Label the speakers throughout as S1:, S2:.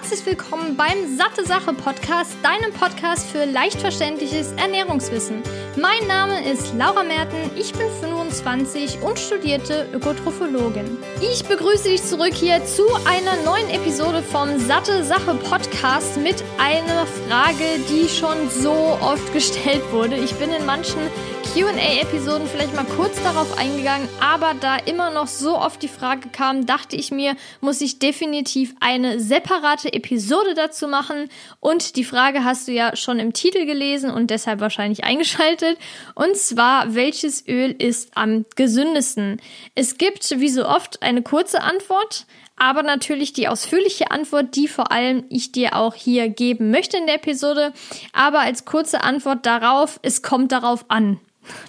S1: herzlich willkommen beim Satte Sache Podcast, deinem Podcast für leicht verständliches Ernährungswissen. Mein Name ist Laura Merten, ich bin 25 und studierte Ökotrophologin. Ich begrüße dich zurück hier zu einer neuen Episode vom Satte Sache Podcast mit einer Frage, die schon so oft gestellt wurde. Ich bin in manchen QA-Episoden vielleicht mal kurz darauf eingegangen, aber da immer noch so oft die Frage kam, dachte ich mir, muss ich definitiv eine separate Episode dazu machen. Und die Frage hast du ja schon im Titel gelesen und deshalb wahrscheinlich eingeschaltet. Und zwar, welches Öl ist am gesündesten? Es gibt, wie so oft, eine kurze Antwort, aber natürlich die ausführliche Antwort, die vor allem ich dir auch hier geben möchte in der Episode. Aber als kurze Antwort darauf, es kommt darauf an.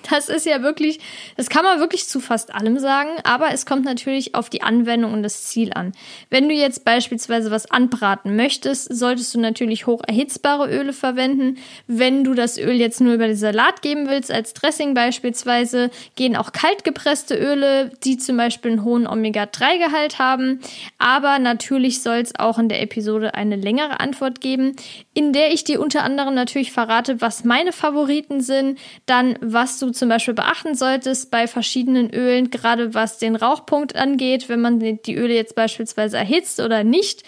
S1: Das ist ja wirklich, das kann man wirklich zu fast allem sagen, aber es kommt natürlich auf die Anwendung und das Ziel an. Wenn du jetzt beispielsweise was anbraten möchtest, solltest du natürlich hoch erhitzbare Öle verwenden. Wenn du das Öl jetzt nur über den Salat geben willst, als Dressing beispielsweise, gehen auch kaltgepresste Öle, die zum Beispiel einen hohen Omega-3-Gehalt haben. Aber natürlich soll es auch in der Episode eine längere Antwort geben, in der ich dir unter anderem natürlich verrate, was meine Favoriten sind, dann was was du zum Beispiel beachten solltest bei verschiedenen Ölen, gerade was den Rauchpunkt angeht, wenn man die Öle jetzt beispielsweise erhitzt oder nicht.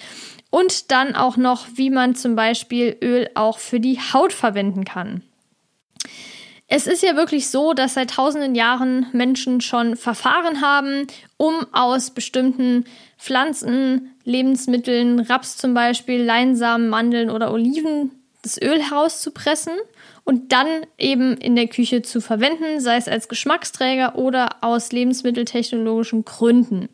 S1: Und dann auch noch, wie man zum Beispiel Öl auch für die Haut verwenden kann. Es ist ja wirklich so, dass seit tausenden Jahren Menschen schon Verfahren haben, um aus bestimmten Pflanzen, Lebensmitteln, Raps zum Beispiel, Leinsamen, Mandeln oder Oliven das Öl herauszupressen und dann eben in der Küche zu verwenden, sei es als Geschmacksträger oder aus lebensmitteltechnologischen Gründen.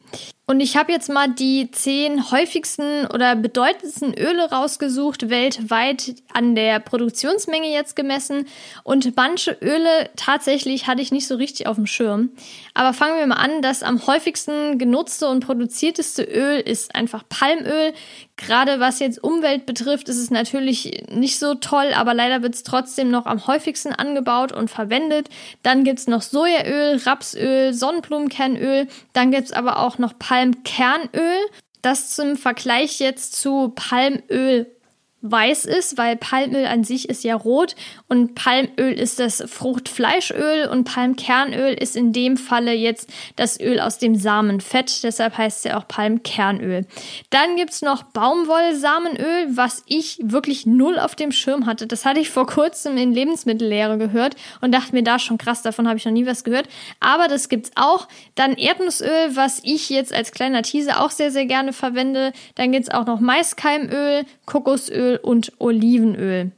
S1: Und ich habe jetzt mal die zehn häufigsten oder bedeutendsten Öle rausgesucht, weltweit an der Produktionsmenge jetzt gemessen. Und manche Öle tatsächlich hatte ich nicht so richtig auf dem Schirm. Aber fangen wir mal an, das am häufigsten genutzte und produzierteste Öl ist einfach Palmöl. Gerade was jetzt Umwelt betrifft, ist es natürlich nicht so toll, aber leider wird es trotzdem noch am häufigsten angebaut und verwendet. Dann gibt es noch Sojaöl, Rapsöl, Sonnenblumenkernöl. Dann gibt es aber auch noch Palmöl Palmkernöl, das zum Vergleich jetzt zu Palmöl weiß ist, weil Palmöl an sich ist ja rot und Palmöl ist das Fruchtfleischöl und Palmkernöl ist in dem Falle jetzt das Öl aus dem Samenfett, deshalb heißt es ja auch Palmkernöl. Dann gibt's noch Baumwollsamenöl, was ich wirklich null auf dem Schirm hatte. Das hatte ich vor kurzem in Lebensmittellehre gehört und dachte mir da schon krass, davon habe ich noch nie was gehört. Aber das gibt's auch. Dann Erdnussöl, was ich jetzt als kleiner Teaser auch sehr, sehr gerne verwende. Dann gibt's auch noch Maiskeimöl, Kokosöl und Olivenöl.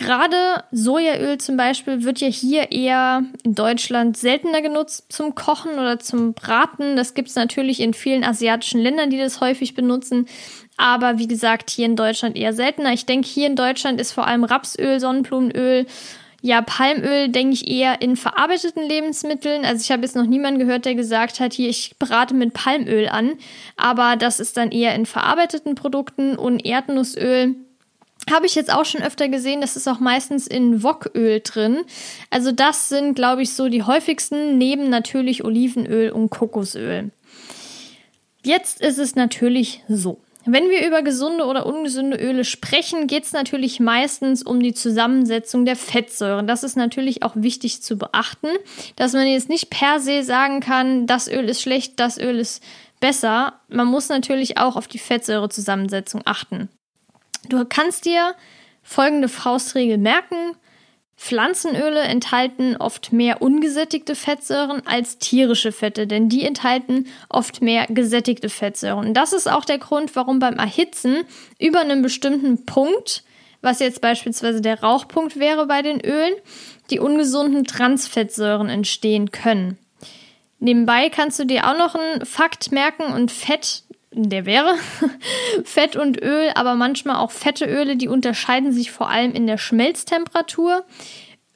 S1: Gerade Sojaöl zum Beispiel wird ja hier eher in Deutschland seltener genutzt zum Kochen oder zum Braten. Das gibt es natürlich in vielen asiatischen Ländern, die das häufig benutzen. Aber wie gesagt, hier in Deutschland eher seltener. Ich denke, hier in Deutschland ist vor allem Rapsöl, Sonnenblumenöl, ja, Palmöl denke ich eher in verarbeiteten Lebensmitteln. Also ich habe jetzt noch niemanden gehört, der gesagt hat, hier, ich brate mit Palmöl an. Aber das ist dann eher in verarbeiteten Produkten und Erdnussöl. Habe ich jetzt auch schon öfter gesehen, das ist auch meistens in Woköl drin. Also das sind, glaube ich, so die häufigsten, neben natürlich Olivenöl und Kokosöl. Jetzt ist es natürlich so. Wenn wir über gesunde oder ungesunde Öle sprechen, geht es natürlich meistens um die Zusammensetzung der Fettsäuren. Das ist natürlich auch wichtig zu beachten, dass man jetzt nicht per se sagen kann, das Öl ist schlecht, das Öl ist besser. Man muss natürlich auch auf die Fettsäurezusammensetzung achten. Du kannst dir folgende Faustregel merken. Pflanzenöle enthalten oft mehr ungesättigte Fettsäuren als tierische Fette, denn die enthalten oft mehr gesättigte Fettsäuren. Und das ist auch der Grund, warum beim Erhitzen über einen bestimmten Punkt, was jetzt beispielsweise der Rauchpunkt wäre bei den Ölen, die ungesunden Transfettsäuren entstehen können. Nebenbei kannst du dir auch noch einen Fakt merken und Fett der wäre Fett und Öl, aber manchmal auch fette Öle, die unterscheiden sich vor allem in der Schmelztemperatur.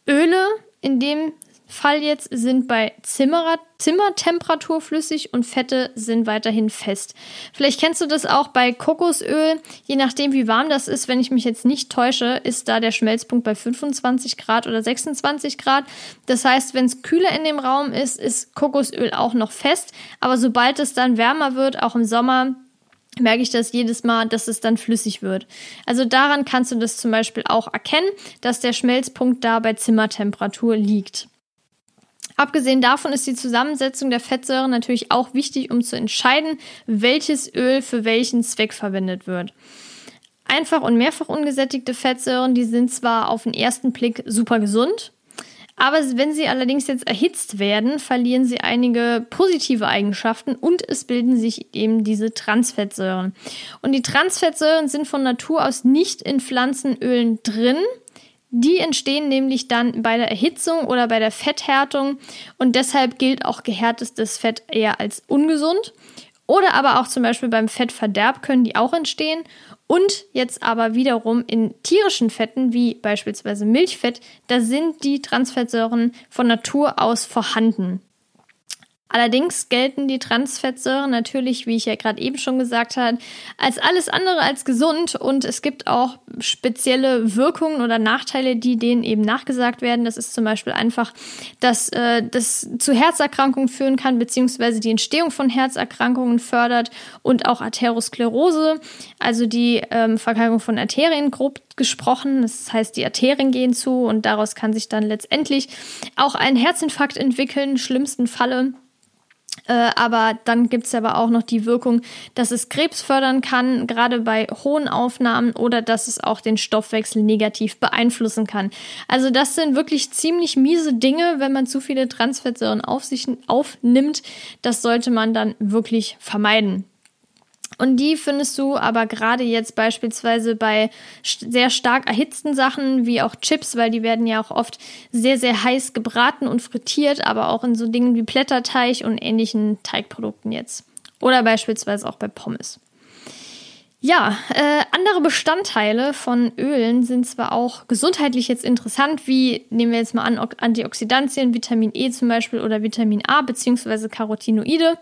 S1: Öle in dem Fall jetzt sind bei Zimmerer, Zimmertemperatur flüssig und Fette sind weiterhin fest. Vielleicht kennst du das auch bei Kokosöl. Je nachdem, wie warm das ist, wenn ich mich jetzt nicht täusche, ist da der Schmelzpunkt bei 25 Grad oder 26 Grad. Das heißt, wenn es kühler in dem Raum ist, ist Kokosöl auch noch fest. Aber sobald es dann wärmer wird, auch im Sommer, merke ich das jedes Mal, dass es dann flüssig wird. Also daran kannst du das zum Beispiel auch erkennen, dass der Schmelzpunkt da bei Zimmertemperatur liegt. Abgesehen davon ist die Zusammensetzung der Fettsäuren natürlich auch wichtig, um zu entscheiden, welches Öl für welchen Zweck verwendet wird. Einfach und mehrfach ungesättigte Fettsäuren, die sind zwar auf den ersten Blick super gesund, aber wenn sie allerdings jetzt erhitzt werden, verlieren sie einige positive Eigenschaften und es bilden sich eben diese Transfettsäuren. Und die Transfettsäuren sind von Natur aus nicht in Pflanzenölen drin. Die entstehen nämlich dann bei der Erhitzung oder bei der Fetthärtung und deshalb gilt auch gehärtetes Fett eher als ungesund. Oder aber auch zum Beispiel beim Fettverderb können die auch entstehen. Und jetzt aber wiederum in tierischen Fetten, wie beispielsweise Milchfett, da sind die Transfettsäuren von Natur aus vorhanden. Allerdings gelten die Transfettsäuren natürlich, wie ich ja gerade eben schon gesagt habe, als alles andere als gesund und es gibt auch spezielle Wirkungen oder Nachteile, die denen eben nachgesagt werden. Das ist zum Beispiel einfach, dass äh, das zu Herzerkrankungen führen kann, beziehungsweise die Entstehung von Herzerkrankungen fördert und auch Arteriosklerose, also die ähm, Verkalkung von Arterien grob gesprochen. Das heißt, die Arterien gehen zu und daraus kann sich dann letztendlich auch ein Herzinfarkt entwickeln, schlimmsten Falle. Äh, aber dann gibt es aber auch noch die Wirkung, dass es Krebs fördern kann, gerade bei hohen Aufnahmen, oder dass es auch den Stoffwechsel negativ beeinflussen kann. Also das sind wirklich ziemlich miese Dinge, wenn man zu viele Transfettsäuren auf sich aufnimmt. Das sollte man dann wirklich vermeiden. Und die findest du aber gerade jetzt beispielsweise bei sehr stark erhitzten Sachen wie auch Chips, weil die werden ja auch oft sehr, sehr heiß gebraten und frittiert, aber auch in so Dingen wie Blätterteig und ähnlichen Teigprodukten jetzt. Oder beispielsweise auch bei Pommes. Ja, äh, andere Bestandteile von Ölen sind zwar auch gesundheitlich jetzt interessant, wie nehmen wir jetzt mal an Antioxidantien, Vitamin E zum Beispiel oder Vitamin A beziehungsweise Carotinoide,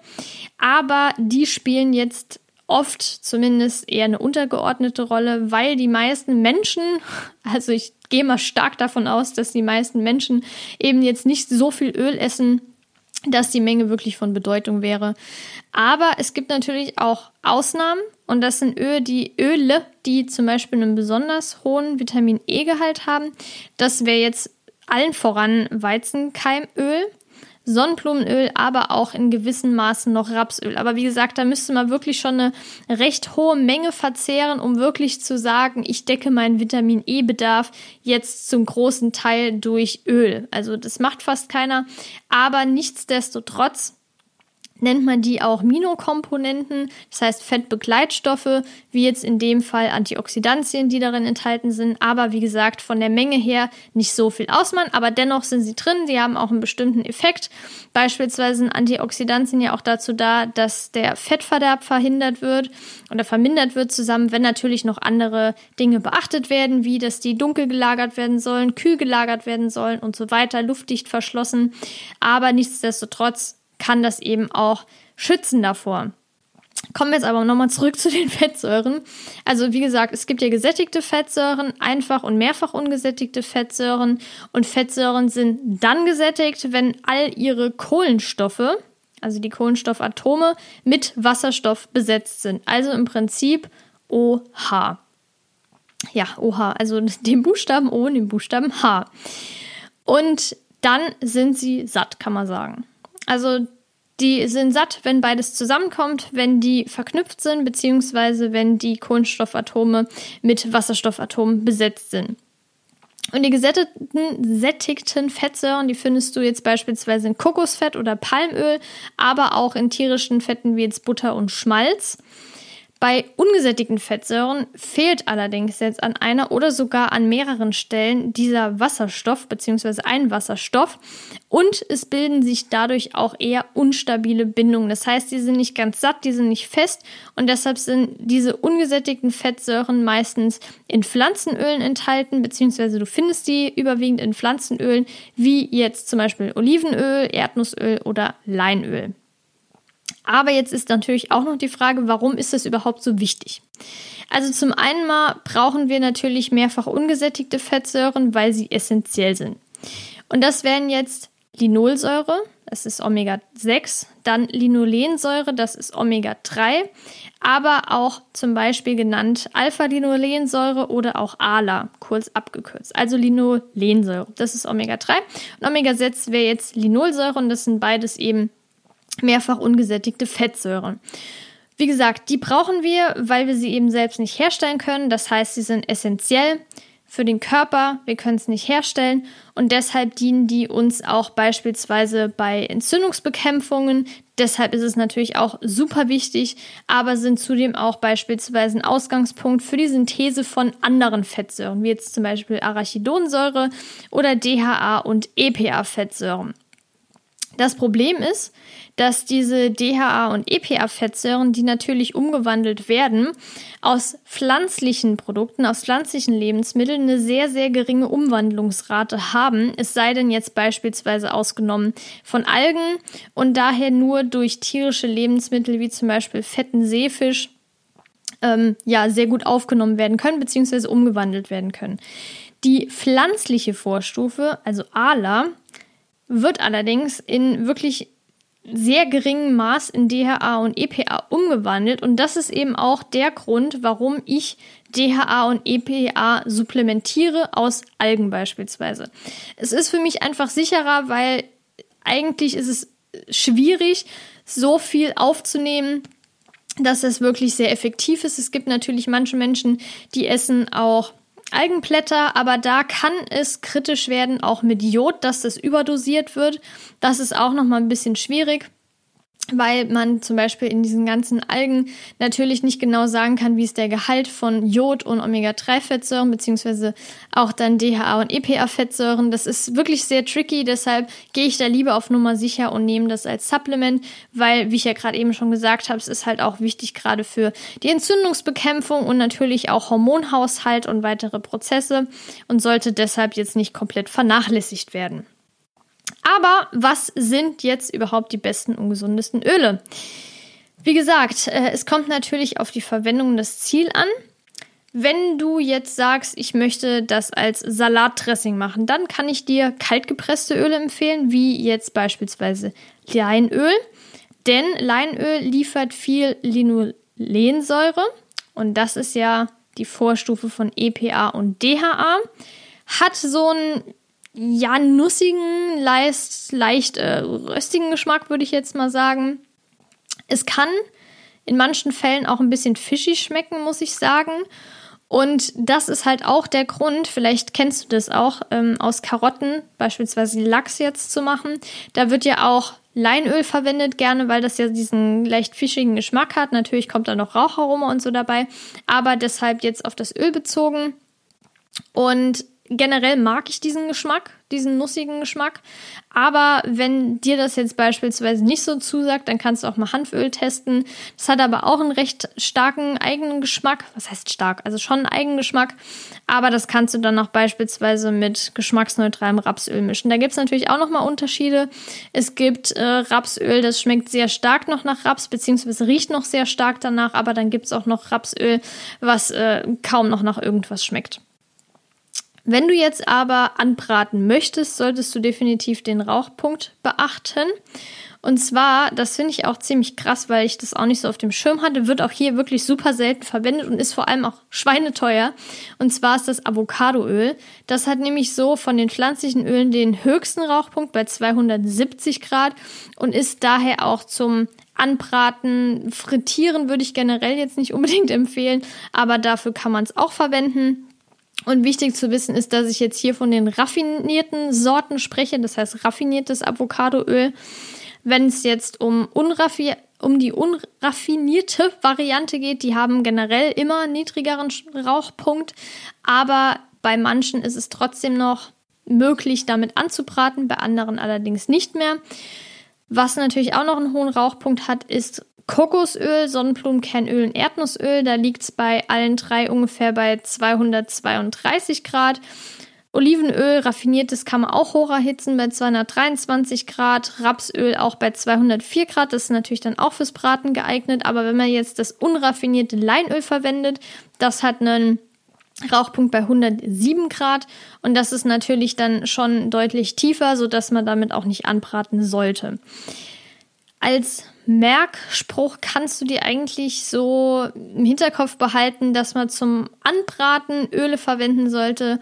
S1: aber die spielen jetzt oft zumindest eher eine untergeordnete Rolle, weil die meisten Menschen, also ich gehe mal stark davon aus, dass die meisten Menschen eben jetzt nicht so viel Öl essen, dass die Menge wirklich von Bedeutung wäre. Aber es gibt natürlich auch Ausnahmen und das sind Öle, die Öle, die zum Beispiel einen besonders hohen Vitamin E-Gehalt haben. Das wäre jetzt allen voran Weizenkeimöl. Sonnenblumenöl, aber auch in gewissen Maßen noch Rapsöl. Aber wie gesagt, da müsste man wirklich schon eine recht hohe Menge verzehren, um wirklich zu sagen, ich decke meinen Vitamin E-Bedarf jetzt zum großen Teil durch Öl. Also das macht fast keiner. Aber nichtsdestotrotz nennt man die auch Minokomponenten, das heißt Fettbegleitstoffe, wie jetzt in dem Fall Antioxidantien, die darin enthalten sind, aber wie gesagt von der Menge her nicht so viel ausmachen, aber dennoch sind sie drin, die haben auch einen bestimmten Effekt. Beispielsweise sind Antioxidantien ja auch dazu da, dass der Fettverderb verhindert wird oder vermindert wird, zusammen, wenn natürlich noch andere Dinge beachtet werden, wie dass die dunkel gelagert werden sollen, kühl gelagert werden sollen und so weiter, luftdicht verschlossen, aber nichtsdestotrotz kann das eben auch schützen davor. Kommen wir jetzt aber nochmal zurück zu den Fettsäuren. Also wie gesagt, es gibt ja gesättigte Fettsäuren, einfach und mehrfach ungesättigte Fettsäuren. Und Fettsäuren sind dann gesättigt, wenn all ihre Kohlenstoffe, also die Kohlenstoffatome, mit Wasserstoff besetzt sind. Also im Prinzip OH. Ja, OH, also den Buchstaben O und den Buchstaben H. Und dann sind sie satt, kann man sagen. Also die sind satt, wenn beides zusammenkommt, wenn die verknüpft sind, beziehungsweise wenn die Kohlenstoffatome mit Wasserstoffatomen besetzt sind. Und die gesättigten sättigten Fettsäuren, die findest du jetzt beispielsweise in Kokosfett oder Palmöl, aber auch in tierischen Fetten wie jetzt Butter und Schmalz. Bei ungesättigten Fettsäuren fehlt allerdings jetzt an einer oder sogar an mehreren Stellen dieser Wasserstoff bzw. ein Wasserstoff und es bilden sich dadurch auch eher unstabile Bindungen. Das heißt, die sind nicht ganz satt, die sind nicht fest und deshalb sind diese ungesättigten Fettsäuren meistens in Pflanzenölen enthalten bzw. du findest die überwiegend in Pflanzenölen wie jetzt zum Beispiel Olivenöl, Erdnussöl oder Leinöl. Aber jetzt ist natürlich auch noch die Frage, warum ist das überhaupt so wichtig? Also zum einen mal brauchen wir natürlich mehrfach ungesättigte Fettsäuren, weil sie essentiell sind. Und das wären jetzt Linolsäure, das ist Omega-6, dann Linolensäure, das ist Omega-3, aber auch zum Beispiel genannt Alpha-Linolensäure oder auch ALA, kurz abgekürzt. Also Linolensäure, das ist Omega-3. Und Omega-6 wäre jetzt Linolsäure und das sind beides eben mehrfach ungesättigte Fettsäuren. Wie gesagt, die brauchen wir, weil wir sie eben selbst nicht herstellen können. Das heißt, sie sind essentiell für den Körper. Wir können es nicht herstellen und deshalb dienen die uns auch beispielsweise bei Entzündungsbekämpfungen. Deshalb ist es natürlich auch super wichtig, aber sind zudem auch beispielsweise ein Ausgangspunkt für die Synthese von anderen Fettsäuren, wie jetzt zum Beispiel Arachidonsäure oder DHA und EPA-Fettsäuren. Das Problem ist, dass diese DHA und EPA-Fettsäuren, die natürlich umgewandelt werden, aus pflanzlichen Produkten, aus pflanzlichen Lebensmitteln eine sehr, sehr geringe Umwandlungsrate haben, es sei denn jetzt beispielsweise ausgenommen von Algen und daher nur durch tierische Lebensmittel wie zum Beispiel fetten Seefisch ähm, ja sehr gut aufgenommen werden können bzw. umgewandelt werden können. Die pflanzliche Vorstufe, also ALA, wird allerdings in wirklich sehr geringem Maß in DHA und EPA umgewandelt und das ist eben auch der Grund, warum ich DHA und EPA supplementiere aus Algen beispielsweise. Es ist für mich einfach sicherer, weil eigentlich ist es schwierig, so viel aufzunehmen, dass es wirklich sehr effektiv ist. Es gibt natürlich manche Menschen, die essen auch Algenblätter, aber da kann es kritisch werden, auch mit Jod, dass das überdosiert wird. Das ist auch nochmal ein bisschen schwierig weil man zum Beispiel in diesen ganzen Algen natürlich nicht genau sagen kann, wie ist der Gehalt von Jod und Omega-3-Fettsäuren, beziehungsweise auch dann DHA und EPA-Fettsäuren. Das ist wirklich sehr tricky, deshalb gehe ich da lieber auf Nummer sicher und nehme das als Supplement, weil, wie ich ja gerade eben schon gesagt habe, es ist halt auch wichtig gerade für die Entzündungsbekämpfung und natürlich auch Hormonhaushalt und weitere Prozesse und sollte deshalb jetzt nicht komplett vernachlässigt werden. Aber was sind jetzt überhaupt die besten und gesundesten Öle? Wie gesagt, äh, es kommt natürlich auf die Verwendung und das Ziel an. Wenn du jetzt sagst, ich möchte das als Salatdressing machen, dann kann ich dir kaltgepresste Öle empfehlen, wie jetzt beispielsweise Leinöl. Denn Leinöl liefert viel Linolensäure und das ist ja die Vorstufe von EPA und DHA. Hat so ein ja, nussigen, leicht, leicht äh, röstigen Geschmack, würde ich jetzt mal sagen. Es kann in manchen Fällen auch ein bisschen fischig schmecken, muss ich sagen. Und das ist halt auch der Grund, vielleicht kennst du das auch, ähm, aus Karotten beispielsweise Lachs jetzt zu machen. Da wird ja auch Leinöl verwendet, gerne, weil das ja diesen leicht fischigen Geschmack hat. Natürlich kommt da noch Raucharoma und so dabei, aber deshalb jetzt auf das Öl bezogen. Und generell mag ich diesen Geschmack, diesen nussigen Geschmack. Aber wenn dir das jetzt beispielsweise nicht so zusagt, dann kannst du auch mal Hanföl testen. Das hat aber auch einen recht starken eigenen Geschmack. Was heißt stark? Also schon einen eigenen Geschmack. Aber das kannst du dann auch beispielsweise mit geschmacksneutralem Rapsöl mischen. Da gibt es natürlich auch nochmal Unterschiede. Es gibt äh, Rapsöl, das schmeckt sehr stark noch nach Raps, beziehungsweise riecht noch sehr stark danach. Aber dann gibt es auch noch Rapsöl, was äh, kaum noch nach irgendwas schmeckt. Wenn du jetzt aber anbraten möchtest, solltest du definitiv den Rauchpunkt beachten. Und zwar, das finde ich auch ziemlich krass, weil ich das auch nicht so auf dem Schirm hatte, wird auch hier wirklich super selten verwendet und ist vor allem auch schweineteuer. Und zwar ist das Avocadoöl. Das hat nämlich so von den pflanzlichen Ölen den höchsten Rauchpunkt bei 270 Grad und ist daher auch zum Anbraten, Frittieren würde ich generell jetzt nicht unbedingt empfehlen, aber dafür kann man es auch verwenden. Und wichtig zu wissen ist, dass ich jetzt hier von den raffinierten Sorten spreche, das heißt raffiniertes Avocadoöl. Wenn es jetzt um, unraffi um die unraffinierte Variante geht, die haben generell immer niedrigeren Rauchpunkt, aber bei manchen ist es trotzdem noch möglich, damit anzubraten, bei anderen allerdings nicht mehr. Was natürlich auch noch einen hohen Rauchpunkt hat, ist Kokosöl, Sonnenblumenkernöl und Erdnussöl. Da liegt es bei allen drei ungefähr bei 232 Grad. Olivenöl, raffiniertes kann man auch hoch erhitzen bei 223 Grad. Rapsöl auch bei 204 Grad. Das ist natürlich dann auch fürs Braten geeignet. Aber wenn man jetzt das unraffinierte Leinöl verwendet, das hat einen Rauchpunkt bei 107 Grad und das ist natürlich dann schon deutlich tiefer, sodass man damit auch nicht anbraten sollte. Als Merkspruch kannst du dir eigentlich so im Hinterkopf behalten, dass man zum Anbraten Öle verwenden sollte,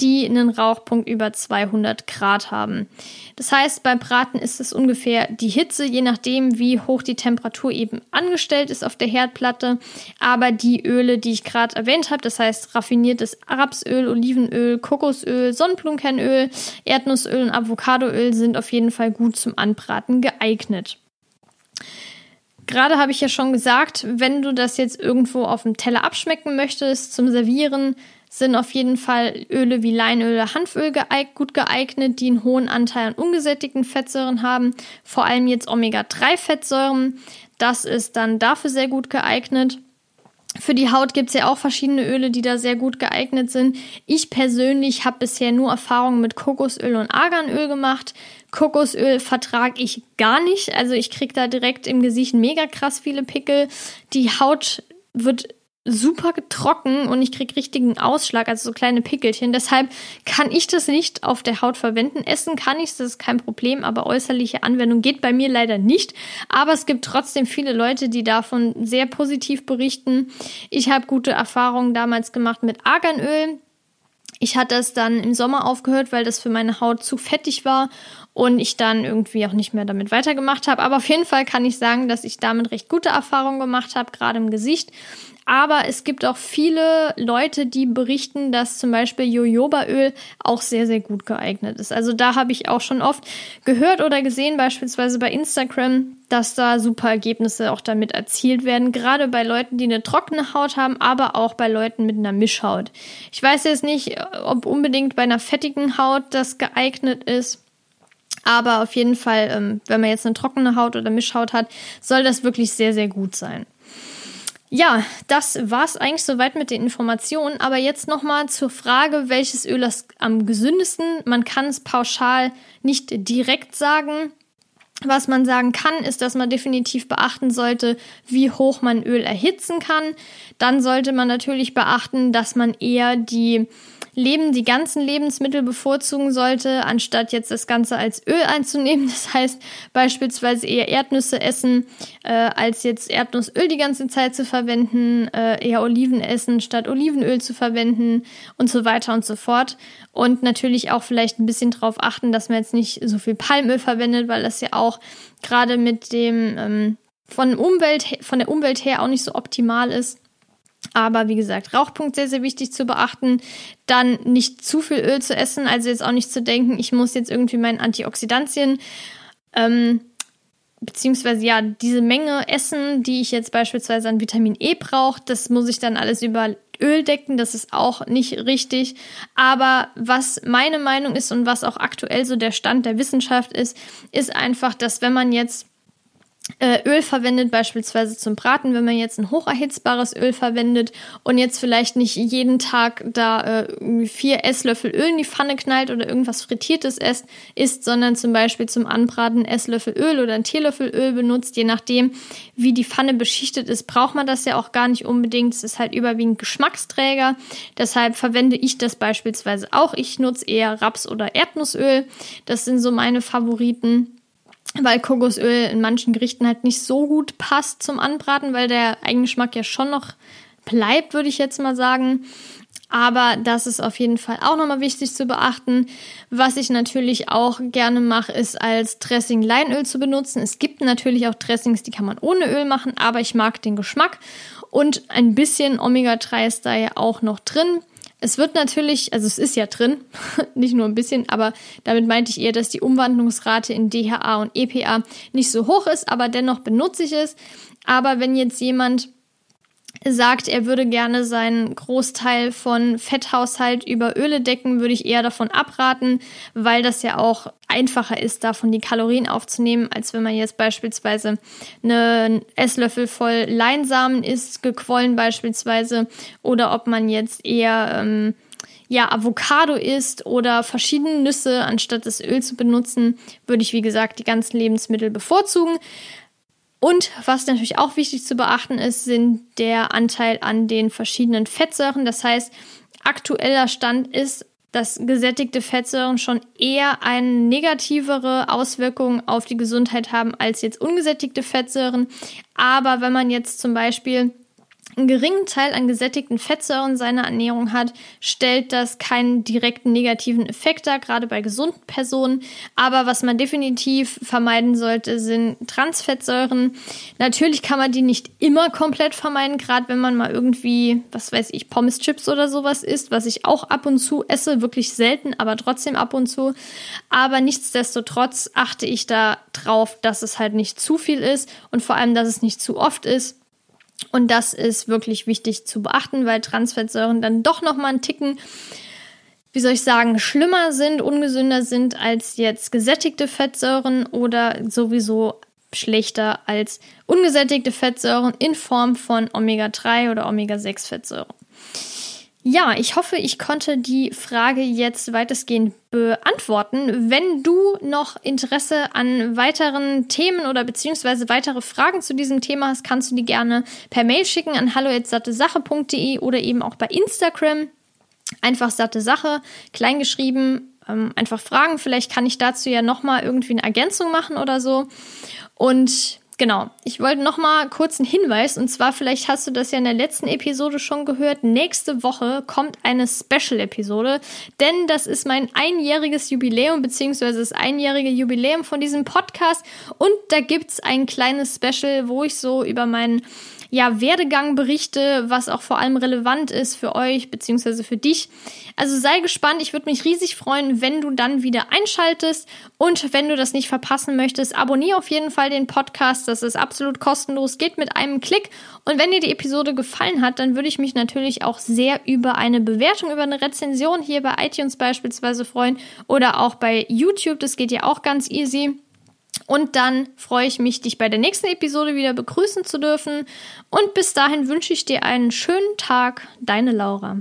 S1: die einen Rauchpunkt über 200 Grad haben. Das heißt, beim Braten ist es ungefähr die Hitze, je nachdem, wie hoch die Temperatur eben angestellt ist auf der Herdplatte. Aber die Öle, die ich gerade erwähnt habe, das heißt raffiniertes Rapsöl, Olivenöl, Kokosöl, Sonnenblumenkernöl, Erdnussöl und Avocadoöl sind auf jeden Fall gut zum Anbraten geeignet. Gerade habe ich ja schon gesagt, wenn du das jetzt irgendwo auf dem Teller abschmecken möchtest zum Servieren, sind auf jeden Fall Öle wie Leinöl oder Hanföl geeignet, gut geeignet, die einen hohen Anteil an ungesättigten Fettsäuren haben, vor allem jetzt Omega-3-Fettsäuren. Das ist dann dafür sehr gut geeignet. Für die Haut gibt es ja auch verschiedene Öle, die da sehr gut geeignet sind. Ich persönlich habe bisher nur Erfahrungen mit Kokosöl und Arganöl gemacht. Kokosöl vertrage ich gar nicht. Also ich kriege da direkt im Gesicht mega krass viele Pickel. Die Haut wird super trocken und ich kriege richtigen Ausschlag, also so kleine Pickelchen. Deshalb kann ich das nicht auf der Haut verwenden. Essen kann ich, das ist kein Problem, aber äußerliche Anwendung geht bei mir leider nicht. Aber es gibt trotzdem viele Leute, die davon sehr positiv berichten. Ich habe gute Erfahrungen damals gemacht mit Arganöl. Ich hatte es dann im Sommer aufgehört, weil das für meine Haut zu fettig war und ich dann irgendwie auch nicht mehr damit weitergemacht habe. Aber auf jeden Fall kann ich sagen, dass ich damit recht gute Erfahrungen gemacht habe, gerade im Gesicht. Aber es gibt auch viele Leute, die berichten, dass zum Beispiel Jojobaöl auch sehr, sehr gut geeignet ist. Also da habe ich auch schon oft gehört oder gesehen, beispielsweise bei Instagram, dass da super Ergebnisse auch damit erzielt werden. Gerade bei Leuten, die eine trockene Haut haben, aber auch bei Leuten mit einer Mischhaut. Ich weiß jetzt nicht, ob unbedingt bei einer fettigen Haut das geeignet ist. Aber auf jeden Fall, ähm, wenn man jetzt eine trockene Haut oder Mischhaut hat, soll das wirklich sehr, sehr gut sein. Ja, das war es eigentlich soweit mit den Informationen. Aber jetzt nochmal zur Frage, welches Öl ist am gesündesten? Man kann es pauschal nicht direkt sagen. Was man sagen kann, ist, dass man definitiv beachten sollte, wie hoch man Öl erhitzen kann. Dann sollte man natürlich beachten, dass man eher die Leben die ganzen Lebensmittel bevorzugen sollte, anstatt jetzt das Ganze als Öl einzunehmen. Das heißt beispielsweise eher Erdnüsse essen, äh, als jetzt Erdnussöl die ganze Zeit zu verwenden, äh, eher Oliven essen, statt Olivenöl zu verwenden und so weiter und so fort. Und natürlich auch vielleicht ein bisschen darauf achten, dass man jetzt nicht so viel Palmöl verwendet, weil das ja auch gerade mit dem ähm, von, Umwelt, von der Umwelt her auch nicht so optimal ist. Aber wie gesagt, Rauchpunkt sehr, sehr wichtig zu beachten. Dann nicht zu viel Öl zu essen, also jetzt auch nicht zu denken, ich muss jetzt irgendwie meinen Antioxidantien, ähm, beziehungsweise ja, diese Menge essen, die ich jetzt beispielsweise an Vitamin E brauche, das muss ich dann alles über Öl decken, das ist auch nicht richtig. Aber was meine Meinung ist und was auch aktuell so der Stand der Wissenschaft ist, ist einfach, dass wenn man jetzt Öl verwendet, beispielsweise zum Braten, wenn man jetzt ein hocherhitzbares Öl verwendet und jetzt vielleicht nicht jeden Tag da äh, vier Esslöffel Öl in die Pfanne knallt oder irgendwas Frittiertes isst, isst, sondern zum Beispiel zum Anbraten Esslöffel Öl oder ein Teelöffel Öl benutzt, je nachdem, wie die Pfanne beschichtet ist, braucht man das ja auch gar nicht unbedingt. Es ist halt überwiegend Geschmacksträger. Deshalb verwende ich das beispielsweise auch. Ich nutze eher Raps- oder Erdnussöl. Das sind so meine Favoriten weil Kokosöl in manchen Gerichten halt nicht so gut passt zum Anbraten, weil der Eigengeschmack ja schon noch bleibt, würde ich jetzt mal sagen. Aber das ist auf jeden Fall auch nochmal wichtig zu beachten. Was ich natürlich auch gerne mache, ist als Dressing Leinöl zu benutzen. Es gibt natürlich auch Dressings, die kann man ohne Öl machen, aber ich mag den Geschmack. Und ein bisschen Omega-3 ist da ja auch noch drin. Es wird natürlich, also es ist ja drin, nicht nur ein bisschen, aber damit meinte ich eher, dass die Umwandlungsrate in DHA und EPA nicht so hoch ist, aber dennoch benutze ich es. Aber wenn jetzt jemand sagt, er würde gerne seinen Großteil von Fetthaushalt über Öle decken, würde ich eher davon abraten, weil das ja auch einfacher ist, davon die Kalorien aufzunehmen, als wenn man jetzt beispielsweise einen Esslöffel voll Leinsamen isst, gequollen beispielsweise, oder ob man jetzt eher ähm, ja, Avocado isst oder verschiedene Nüsse, anstatt das Öl zu benutzen, würde ich, wie gesagt, die ganzen Lebensmittel bevorzugen. Und was natürlich auch wichtig zu beachten ist, sind der Anteil an den verschiedenen Fettsäuren. Das heißt, aktueller Stand ist, dass gesättigte Fettsäuren schon eher eine negativere Auswirkung auf die Gesundheit haben als jetzt ungesättigte Fettsäuren. Aber wenn man jetzt zum Beispiel einen geringen Teil an gesättigten Fettsäuren in seiner Ernährung hat, stellt das keinen direkten negativen Effekt dar, gerade bei gesunden Personen. Aber was man definitiv vermeiden sollte, sind Transfettsäuren. Natürlich kann man die nicht immer komplett vermeiden, gerade wenn man mal irgendwie, was weiß ich, Pommes Chips oder sowas isst, was ich auch ab und zu esse, wirklich selten, aber trotzdem ab und zu. Aber nichtsdestotrotz achte ich da drauf, dass es halt nicht zu viel ist und vor allem, dass es nicht zu oft ist und das ist wirklich wichtig zu beachten, weil Transfettsäuren dann doch noch mal einen Ticken, wie soll ich sagen, schlimmer sind, ungesünder sind als jetzt gesättigte Fettsäuren oder sowieso schlechter als ungesättigte Fettsäuren in Form von Omega-3 oder Omega-6-Fettsäuren. Ja, ich hoffe, ich konnte die Frage jetzt weitestgehend beantworten. Wenn du noch Interesse an weiteren Themen oder beziehungsweise weitere Fragen zu diesem Thema hast, kannst du die gerne per Mail schicken an hallo@sattesache.de oder eben auch bei Instagram. Einfach satte Sache, kleingeschrieben, ähm, einfach fragen. Vielleicht kann ich dazu ja nochmal irgendwie eine Ergänzung machen oder so. Und Genau, ich wollte noch mal kurz einen Hinweis und zwar vielleicht hast du das ja in der letzten Episode schon gehört. Nächste Woche kommt eine Special-Episode, denn das ist mein einjähriges Jubiläum beziehungsweise das einjährige Jubiläum von diesem Podcast und da gibt's ein kleines Special, wo ich so über meinen ja, Werdegang berichte, was auch vor allem relevant ist für euch beziehungsweise für dich. Also sei gespannt, ich würde mich riesig freuen, wenn du dann wieder einschaltest. Und wenn du das nicht verpassen möchtest, abonniere auf jeden Fall den Podcast, das ist absolut kostenlos, geht mit einem Klick. Und wenn dir die Episode gefallen hat, dann würde ich mich natürlich auch sehr über eine Bewertung, über eine Rezension hier bei iTunes beispielsweise freuen oder auch bei YouTube, das geht ja auch ganz easy. Und dann freue ich mich, dich bei der nächsten Episode wieder begrüßen zu dürfen. Und bis dahin wünsche ich dir einen schönen Tag. Deine Laura.